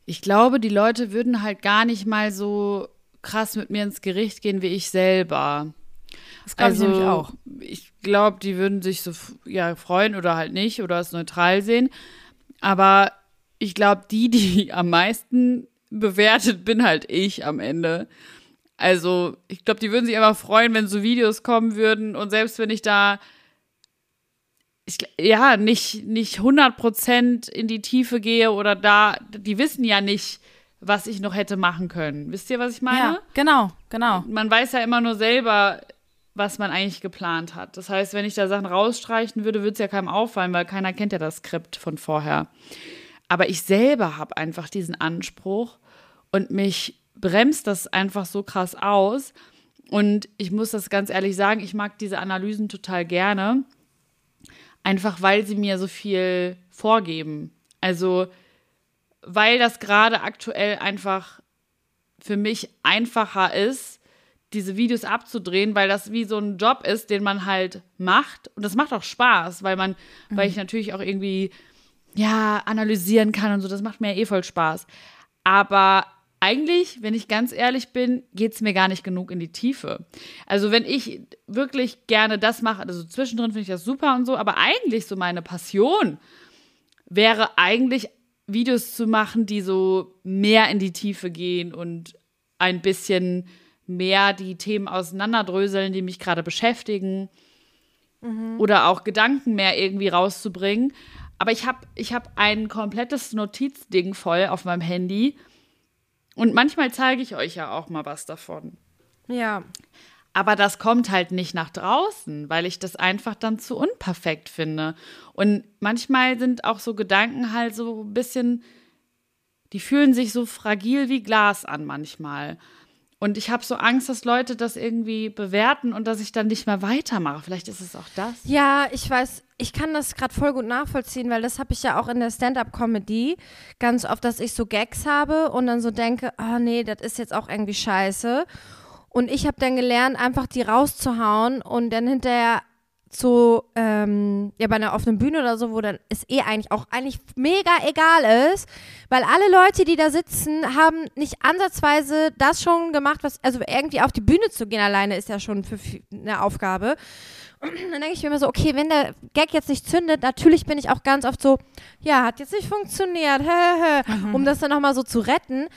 Ich glaube, die Leute würden halt gar nicht mal so krass mit mir ins Gericht gehen wie ich selber. Das glaube also, ich nämlich auch. Ich glaube, die würden sich so ja, freuen oder halt nicht oder es neutral sehen. Aber ich glaube, die, die am meisten bewertet, bin halt ich am Ende. Also, ich glaube, die würden sich einfach freuen, wenn so Videos kommen würden und selbst wenn ich da ich, ja, nicht, nicht 100% in die Tiefe gehe oder da, die wissen ja nicht, was ich noch hätte machen können. Wisst ihr, was ich meine? Ja, genau, genau. man weiß ja immer nur selber, was man eigentlich geplant hat. Das heißt, wenn ich da Sachen rausstreichen würde, würde es ja keinem auffallen, weil keiner kennt ja das Skript von vorher. Aber ich selber habe einfach diesen Anspruch und mich bremst das einfach so krass aus. Und ich muss das ganz ehrlich sagen, ich mag diese Analysen total gerne, einfach weil sie mir so viel vorgeben. Also, weil das gerade aktuell einfach für mich einfacher ist, diese Videos abzudrehen, weil das wie so ein Job ist, den man halt macht. Und das macht auch Spaß, weil man, weil ich natürlich auch irgendwie, ja, analysieren kann und so. Das macht mir ja eh voll Spaß. Aber eigentlich, wenn ich ganz ehrlich bin, geht es mir gar nicht genug in die Tiefe. Also wenn ich wirklich gerne das mache, also zwischendrin finde ich das super und so, aber eigentlich so meine Passion wäre eigentlich Videos zu machen, die so mehr in die Tiefe gehen und ein bisschen mehr die Themen auseinanderdröseln, die mich gerade beschäftigen. Oder auch Gedanken mehr irgendwie rauszubringen. Aber ich habe ich hab ein komplettes Notizding voll auf meinem Handy. Und manchmal zeige ich euch ja auch mal was davon. Ja. Aber das kommt halt nicht nach draußen, weil ich das einfach dann zu unperfekt finde. Und manchmal sind auch so Gedanken halt so ein bisschen, die fühlen sich so fragil wie Glas an manchmal. Und ich habe so Angst, dass Leute das irgendwie bewerten und dass ich dann nicht mehr weitermache. Vielleicht ist es auch das. Ja, ich weiß, ich kann das gerade voll gut nachvollziehen, weil das habe ich ja auch in der Stand-up-Comedy ganz oft, dass ich so Gags habe und dann so denke, ah nee, das ist jetzt auch irgendwie scheiße. Und ich habe dann gelernt, einfach die rauszuhauen und dann hinterher so, ähm, ja, bei einer offenen Bühne oder so, wo dann es eh eigentlich auch eigentlich mega egal ist, weil alle Leute, die da sitzen, haben nicht ansatzweise das schon gemacht, was, also irgendwie auf die Bühne zu gehen alleine ist ja schon für eine Aufgabe. Und dann denke ich mir immer so, okay, wenn der Gag jetzt nicht zündet, natürlich bin ich auch ganz oft so, ja, hat jetzt nicht funktioniert, hä, um das dann nochmal so zu retten.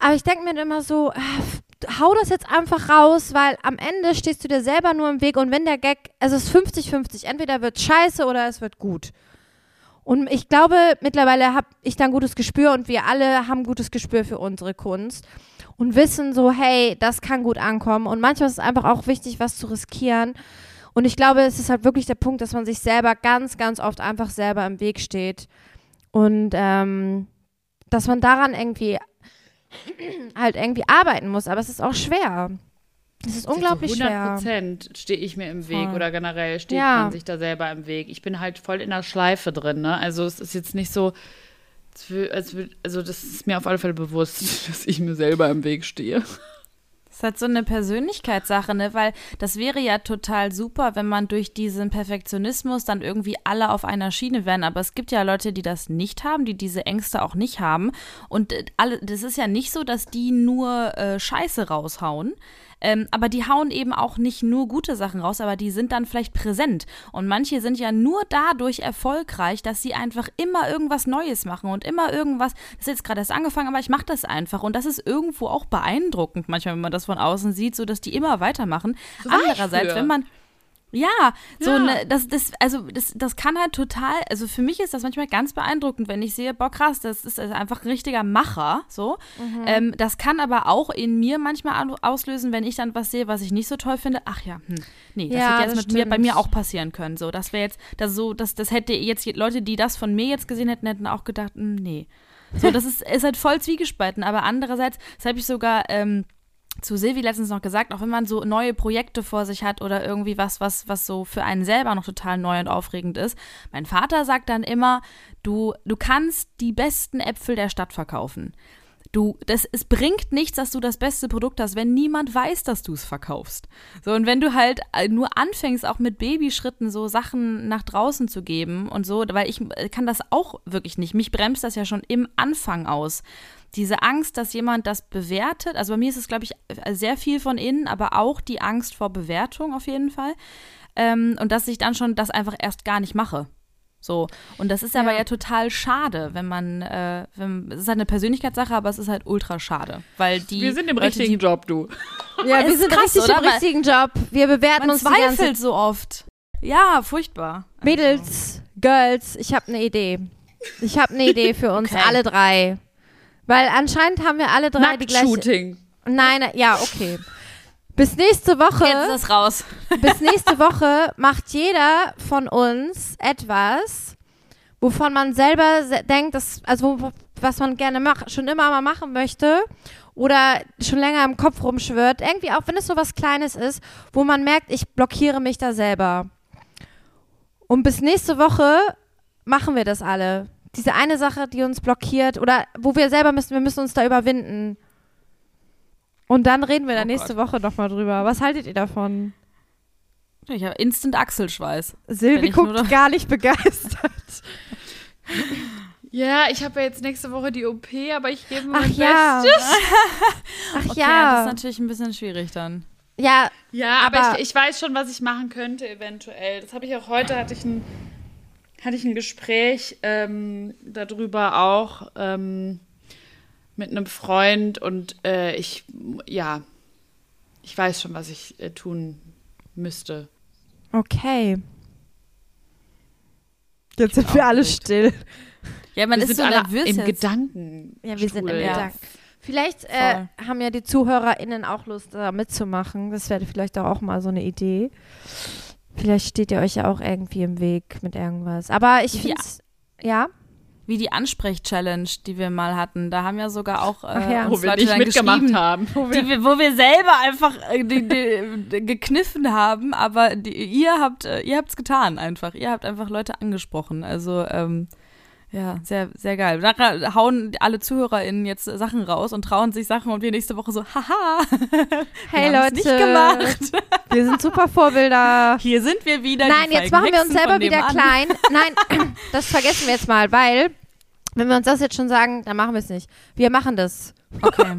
Aber ich denke mir dann immer so, äh, hau das jetzt einfach raus, weil am Ende stehst du dir selber nur im Weg und wenn der Gag, also es ist 50-50, entweder wird scheiße oder es wird gut. Und ich glaube, mittlerweile habe ich da ein gutes Gespür und wir alle haben ein gutes Gespür für unsere Kunst und wissen so, hey, das kann gut ankommen. Und manchmal ist es einfach auch wichtig, was zu riskieren. Und ich glaube, es ist halt wirklich der Punkt, dass man sich selber ganz, ganz oft einfach selber im Weg steht. Und ähm, dass man daran irgendwie halt irgendwie arbeiten muss. Aber es ist auch schwer. Das ist unglaublich zu 100 schwer. Prozent stehe ich mir im Weg Voll. oder generell steht Ja. man sich da selber im Weg. Ich bin halt voll in der Schleife drin, ne? Also es ist jetzt nicht so, also das ist mir auf alle Fälle bewusst, dass ich mir selber im Weg stehe. Das ist halt so eine Persönlichkeitssache, ne? Weil das wäre ja total super, wenn man durch diesen Perfektionismus dann irgendwie alle auf einer Schiene wären. Aber es gibt ja Leute, die das nicht haben, die diese Ängste auch nicht haben. Und äh, alle, das ist ja nicht so, dass die nur äh, Scheiße raushauen. Ähm, aber die hauen eben auch nicht nur gute Sachen raus, aber die sind dann vielleicht präsent. Und manche sind ja nur dadurch erfolgreich, dass sie einfach immer irgendwas Neues machen und immer irgendwas. Das ist jetzt gerade erst angefangen, aber ich mache das einfach. Und das ist irgendwo auch beeindruckend, manchmal, wenn man das von außen sieht, so dass die immer weitermachen. So Andererseits, wenn man ja, so Ja. ne, das, das, also das, das kann halt total, also für mich ist das manchmal ganz beeindruckend, wenn ich sehe, boah krass, das ist also einfach ein richtiger Macher, so. Ähm, das kann aber auch in mir manchmal an- auslösen, wenn ich dann was sehe, was ich nicht so toll finde. Ach ja, hm, nee, das Ja, hätte jetzt das mit mir, bei mir auch passieren können. So, das wäre jetzt, das so, das, das hätte jetzt Leute, die das von mir jetzt gesehen hätten, hätten auch gedacht, hm, nee. So, das ist, ist halt voll zwiegespalten, aber andererseits, das habe ich sogar, ähm, zu Silvi letztens noch gesagt, auch wenn man so neue Projekte vor sich hat oder irgendwie was, was, was so für einen selber noch total neu und aufregend ist. Mein Vater sagt dann immer, du, du kannst die besten Äpfel der Stadt verkaufen. Du, das, es bringt nichts, dass du das beste Produkt hast, wenn niemand weiß, dass du es verkaufst. So, und wenn du halt äh, nur anfängst, auch mit Babyschritten so Sachen nach draußen zu geben und so, weil ich äh, kann das auch wirklich nicht. Mich bremst das ja schon im Anfang aus. Diese Angst, dass jemand das bewertet, also bei mir ist es, glaube ich, sehr viel von innen, aber auch die Angst vor Bewertung auf jeden Fall. Ähm, und dass ich dann schon das einfach erst gar nicht mache. So. Und das ist aber Ja. ja total schade, wenn man, äh, wenn, es ist halt eine Persönlichkeitssache, aber es ist halt ultra schade. Weil die. Wir sind im Leute, richtigen die, Job, du. Ja, wir sind krass, richtig oder? im richtigen Job. Wir bewerten Man uns die ganze zweifelt so oft. Ja, furchtbar. Mädels, Girls, ich habe eine Idee. Ich habe eine Idee für uns Okay. alle drei. Weil anscheinend haben wir alle drei die gleiche. Nacktshooting. Nein, nein, ja, okay. Bis nächste Woche, Jetzt ist das raus. bis nächste Woche macht jeder von uns etwas, wovon man selber se denkt, dass, also was man gerne mach, schon immer mal machen möchte oder schon länger im Kopf rumschwirrt. Irgendwie auch, wenn es so was Kleines ist, wo man merkt, ich blockiere mich da selber. Und bis nächste Woche machen wir das alle. Diese eine Sache, die uns blockiert oder wo wir selber müssen, wir müssen uns da überwinden. Und dann reden wir da Oh nächste Woche nochmal drüber. Was haltet ihr davon? Ich habe Instant Achselschweiß. Silvi guckt noch- gar nicht begeistert. Ja, ich habe ja jetzt nächste Woche die OP, aber ich gebe Ach mein ja. Bestes. Ach Okay, das ist ja. natürlich ein bisschen schwierig dann. Ja, Ja, aber, Aber- ich, ich weiß schon, was ich machen könnte eventuell. Das habe ich auch heute, hatte ich ein, hatte ich ein Gespräch ähm, darüber auch ähm, mit einem Freund und äh, ich, ja, ich weiß schon, was ich äh, tun müsste. okay. Jetzt sind wir alle still. Ja, man wir ist sind so alle nervös im jetzt. Gedanken. Ja, wir sind im Strudel. Gedanken. Vielleicht äh, haben ja die ZuhörerInnen auch Lust, da mitzumachen. Das wäre vielleicht auch mal so eine Idee. Vielleicht steht ihr euch ja auch irgendwie im Weg mit irgendwas. Aber ich finde ja. Wie die Ansprech-Challenge, die wir mal hatten. Da haben ja sogar auch äh, Ach ja. Wo wir Leute nicht mitgemacht haben. Die wir, wo wir selber einfach äh, die, die, die, gekniffen haben, aber die, ihr habt äh, ihr habt's getan einfach. Ihr habt einfach Leute angesprochen. Also ähm, ja, sehr sehr geil. Nachher hauen alle ZuhörerInnen jetzt Sachen raus und trauen sich Sachen und wir nächste Woche so, haha, Hey wir Leute, nicht gemacht. wir sind super Vorbilder. Hier sind wir wieder. die Nein, jetzt machen wir uns selber wieder klein. Nein, das vergessen wir jetzt mal, weil wenn wir uns das jetzt schon sagen, dann machen wir es nicht. Wir machen das. Okay.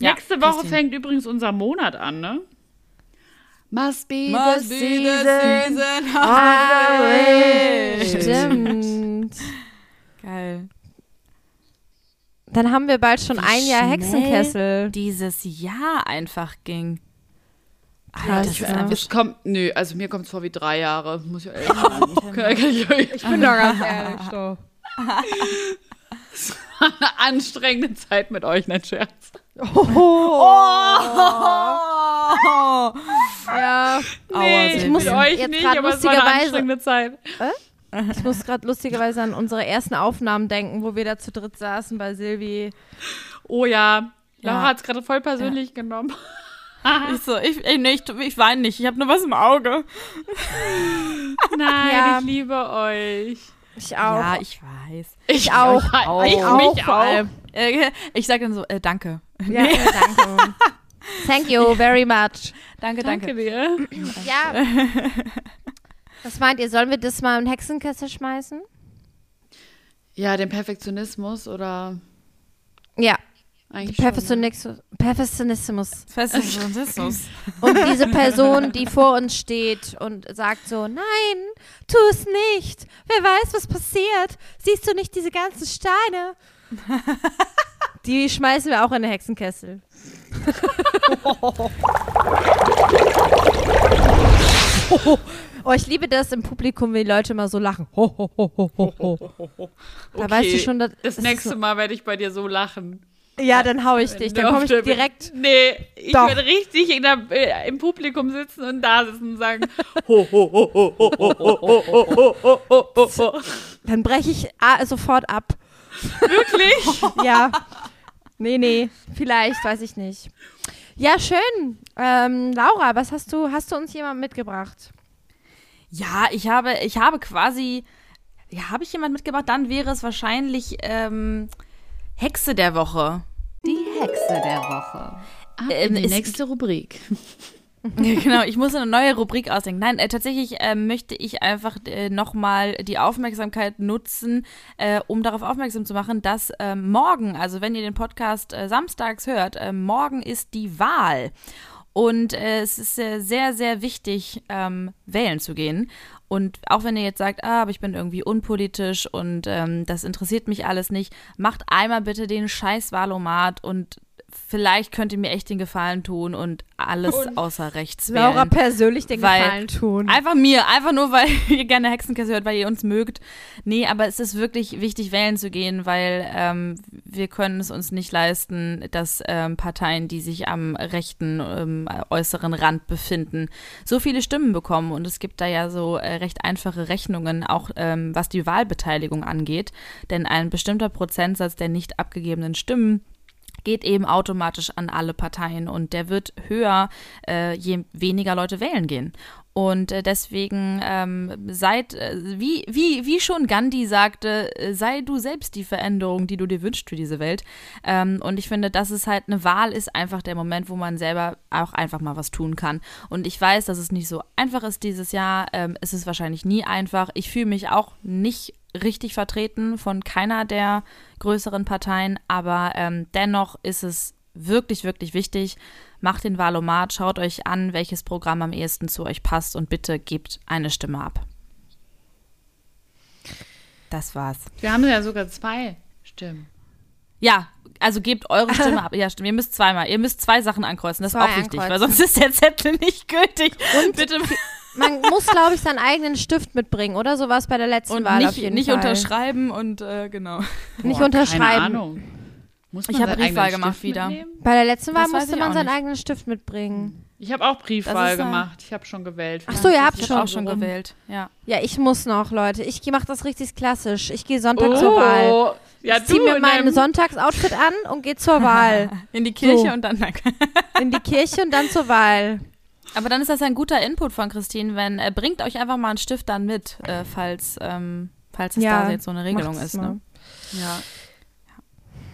Ja, Nächste Woche Christine. fängt übrigens unser Monat an, ne? Must be Must the be the season. season of the witch. Stimmt. Geil. Dann haben wir bald schon Wie ein Jahr Hexenkessel. Dieses Jahr einfach ging. Alter, das ist ja. Es kommt, nö, also mir kommt es vor wie drei Jahre, muss ich ehrlich sagen. Kann- kann ich euch- Ich bin doch ganz ehrlich so. Eine anstrengende Zeit mit euch, nein, Scherz. Oh! Ja, Nee, ich mit muss euch jetzt nicht, aber es war eine anstrengende Zeit. ich muss gerade lustigerweise an unsere ersten Aufnahmen denken, wo wir da zu dritt saßen bei Silvi. Oh ja, Laura Ja. hat es gerade voll persönlich genommen. Ich so, ich, ich, nee, ich, ich weine nicht, ich habe nur was im Auge. Nein, Ja. ich liebe euch. Ich auch. Ja, ich weiß. Ich auch. auch. Ich Ich auch, mich vor auch. allem. Äh, ich sage dann so, äh, danke. Ja, ja, danke. Thank you very much. Danke, Danke danke. dir. Ja. Was meint ihr, sollen wir das mal in den Hexenkessel schmeißen? Ja, den Perfektionismus oder Ja, eigentlich ne? Perfektionismus. Perfektionismus. Festus. Und diese Person, die vor uns steht und sagt so, nein, tu es nicht. Wer weiß, was passiert. Siehst du nicht diese ganzen Steine? Die schmeißen wir auch in den Hexenkessel. Oh, ich liebe das im Publikum, die Leute immer so lachen. Ho, ho, ho, ho, ho, ho. Da Okay, weißt du schon, dass, Das nächste so- Mal werde ich bei dir so lachen. Ja, dann hau ich dich. Dann komme ich direkt. Nee, ich Doch. würde richtig in der, äh, im Publikum sitzen und da sitzen und sagen: ho, ho, ho, ho, ho, ho, ho, ho, ho, ho, ho, ho, ho. Dann breche ich ah, sofort ab. Wirklich? Ja. Nee, nee. Vielleicht, weiß ich nicht. Ja, schön. Ähm, Laura, was hast du, hast du uns jemand mitgebracht? Ja, ich habe, ich habe quasi, ja, habe ich jemand mitgebracht? Dann wäre es wahrscheinlich ähm, Hexe der Woche. Die Hexe der Woche. Ähm, die nächste Rubrik. Genau, ich muss eine neue Rubrik ausdenken. Nein, äh, tatsächlich äh, möchte ich einfach äh, nochmal die Aufmerksamkeit nutzen, äh, um darauf aufmerksam zu machen, dass äh, morgen, also wenn ihr den Podcast äh, samstags hört, äh, morgen ist die Wahl. Und äh, es ist äh, sehr, sehr wichtig, ähm, wählen zu gehen. Und auch wenn ihr jetzt sagt, ah, aber ich bin irgendwie unpolitisch und ähm, das interessiert mich alles nicht, macht einmal bitte den scheiß Wahlomat und vielleicht könnt ihr mir echt den Gefallen tun und alles außer rechts wählen. Laura persönlich den Weil- Gefallen tun. Einfach mir, einfach nur, weil ihr gerne Hexenkessel hört, weil ihr uns mögt. Nee, aber es ist wirklich wichtig, wählen zu gehen, weil ähm, wir können es uns nicht leisten, dass ähm, Parteien, die sich am rechten, ähm, äußeren Rand befinden, so viele Stimmen bekommen. Und es gibt da ja so äh, recht einfache Rechnungen, auch ähm, was die Wahlbeteiligung angeht. Denn ein bestimmter Prozentsatz der nicht abgegebenen Stimmen geht eben automatisch an alle Parteien und der wird höher, äh, je weniger Leute wählen gehen. Und äh, deswegen ähm, seid, äh, wie, wie, wie schon Gandhi sagte, äh, sei du selbst die Veränderung, die du dir wünschst für diese Welt. Ähm, und ich finde, das ist halt, eine Wahl ist einfach der Moment, wo man selber auch einfach mal was tun kann. Und ich weiß, dass es nicht so einfach ist dieses Jahr. Ähm, es ist wahrscheinlich nie einfach. Ich fühle mich auch nicht richtig vertreten von keiner der größeren Parteien, aber ähm, dennoch ist es wirklich, wirklich wichtig. Macht den Wahlomat, schaut euch an, welches Programm am ehesten zu euch passt und bitte gebt eine Stimme ab. Das war's. Wir haben ja sogar zwei Stimmen. Ja, also gebt eure Stimme ab. Ja, stimmt. Ihr müsst zweimal. Ihr müsst zwei Sachen ankreuzen. Das ist Zwei auch wichtig, weil ankreuzen. sonst ist der Zettel nicht gültig. Und bitte Man muss, glaube ich, seinen eigenen Stift mitbringen, oder? So war es bei der letzten und Wahl auf nicht, jeden nicht Fall. unterschreiben und äh, genau. Nicht Boah, unterschreiben. Keine Ahnung. Muss Ich man hab seinen eigenen Briefwahl gemacht Stift wieder. mitnehmen? Bei der letzten Wahl Das musste ich man seinen nicht. eigenen Stift mitbringen. Ich habe auch Briefwahl äh, gemacht. Ich habe schon gewählt. Ach so, ihr habt Ich schon. habe auch schon rum. gewählt. Ja. Ja, ich muss noch, Leute. Ich mache das richtig klassisch. Ich gehe Sonntag zur Wahl. Oh, ja, Ich ziehe mir in mein Sonntagoutfit an und gehe zur Wahl. In die Kirche So. und dann. In die Kirche und dann zur Wahl. Aber dann ist das ein guter Input von Christine, wenn äh, bringt euch einfach mal einen Stift dann mit, äh, falls ähm, falls es Ja, da jetzt so eine Regelung ist. Ne? Ja.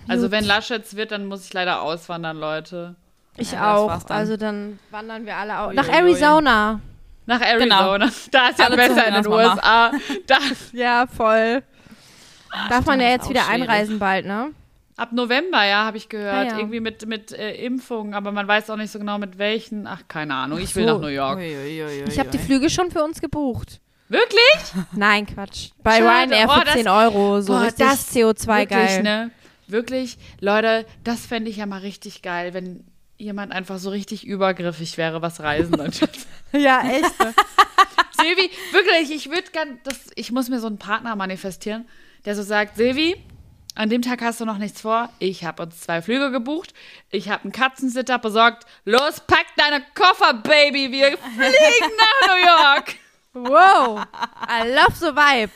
Also Gut. wenn Laschets wird, dann muss ich leider auswandern, Leute. Ich Ja, das auch. Also dann wandern wir alle auch. Ui, Nach. Arizona. Nach Arizona. Da ist ja Alle besser in den Mama. USA. Da, Ja, voll. Darf man ja das jetzt wieder schwierig. einreisen bald, ne? Ab November, ja, habe ich gehört. Ah, ja. Irgendwie mit, mit äh, Impfungen, aber man weiß auch nicht so genau mit welchen. Ach, keine Ahnung. Ich Ach will so. nach New York. Ich habe die Flüge schon für uns gebucht. Wirklich? Nein, Quatsch. Bei Schade. Ryanair Oh, für das- 10 Euro. So Boah, richtig das CO2 Wirklich, geil. ne? Wirklich, Leute, das fände ich ja mal richtig geil, wenn jemand einfach so richtig übergriffig wäre, was Reisen angeht. Ja, echt. Silvi, wirklich, ich würde gern, das, ich muss mir so einen Partner manifestieren, der so sagt, Silvi, an dem Tag hast du noch nichts vor. Ich habe uns zwei Flüge gebucht. Ich habe einen Katzensitter besorgt. Los, pack deine Koffer, Baby. Wir fliegen nach New York. wow. I love the vibe.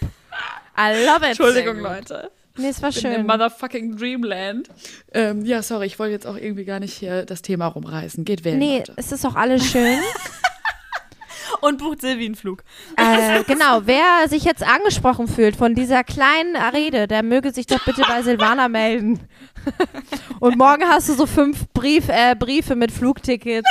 I love it. Entschuldigung, Leute. Nee, es war in schön. motherfucking Dreamland. Ähm, ja, sorry, ich wollte jetzt auch irgendwie gar nicht hier das Thema rumreißen. Geht wählen, Nee, Leute. es ist auch alles schön. Und bucht Silvi einen Flug. äh, genau, wer sich jetzt angesprochen fühlt von dieser kleinen Rede, der möge sich doch bitte bei Silvana melden. Und morgen hast du so fünf Brief, äh, Briefe mit Flugtickets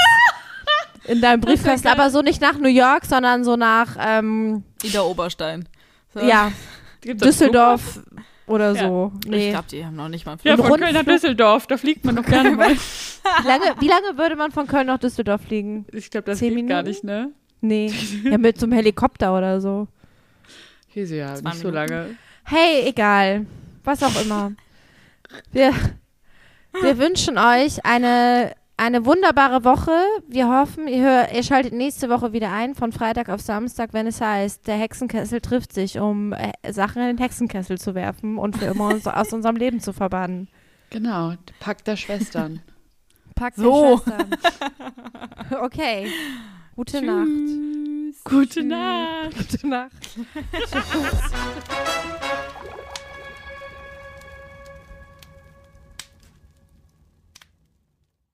in deinem Briefkasten, aber so nicht nach New York, sondern so nach ähm, Ida Oberstein. So. ja, Düsseldorf oder Ja. so. Ich Nee. glaube, die haben noch nicht mal einen Ja, Flug. von Rundflug. Köln nach Düsseldorf, da fliegt man doch gerne mal. Wie, lange, wie lange würde man von Köln nach Düsseldorf fliegen? Ich glaube, das Zehn geht gar Minuten? nicht, ne? Nee, ja, mit so einem Helikopter oder so. Jesu, ja, Zwei nicht so Minuten. lange. Hey, egal. Was auch immer. Wir, wir wünschen euch eine, eine wunderbare Woche. Wir hoffen, ihr, hör, ihr schaltet nächste Woche wieder ein, von Freitag auf Samstag, wenn es heißt, der Hexenkessel trifft sich, um äh, Sachen in den Hexenkessel zu werfen und für immer uns aus unserem Leben zu verbannen. Genau, Pakt der Schwestern. Packt So. die Schwestern. Okay. Gute Nacht. Gute Nacht. Gute Nacht. Tschüss.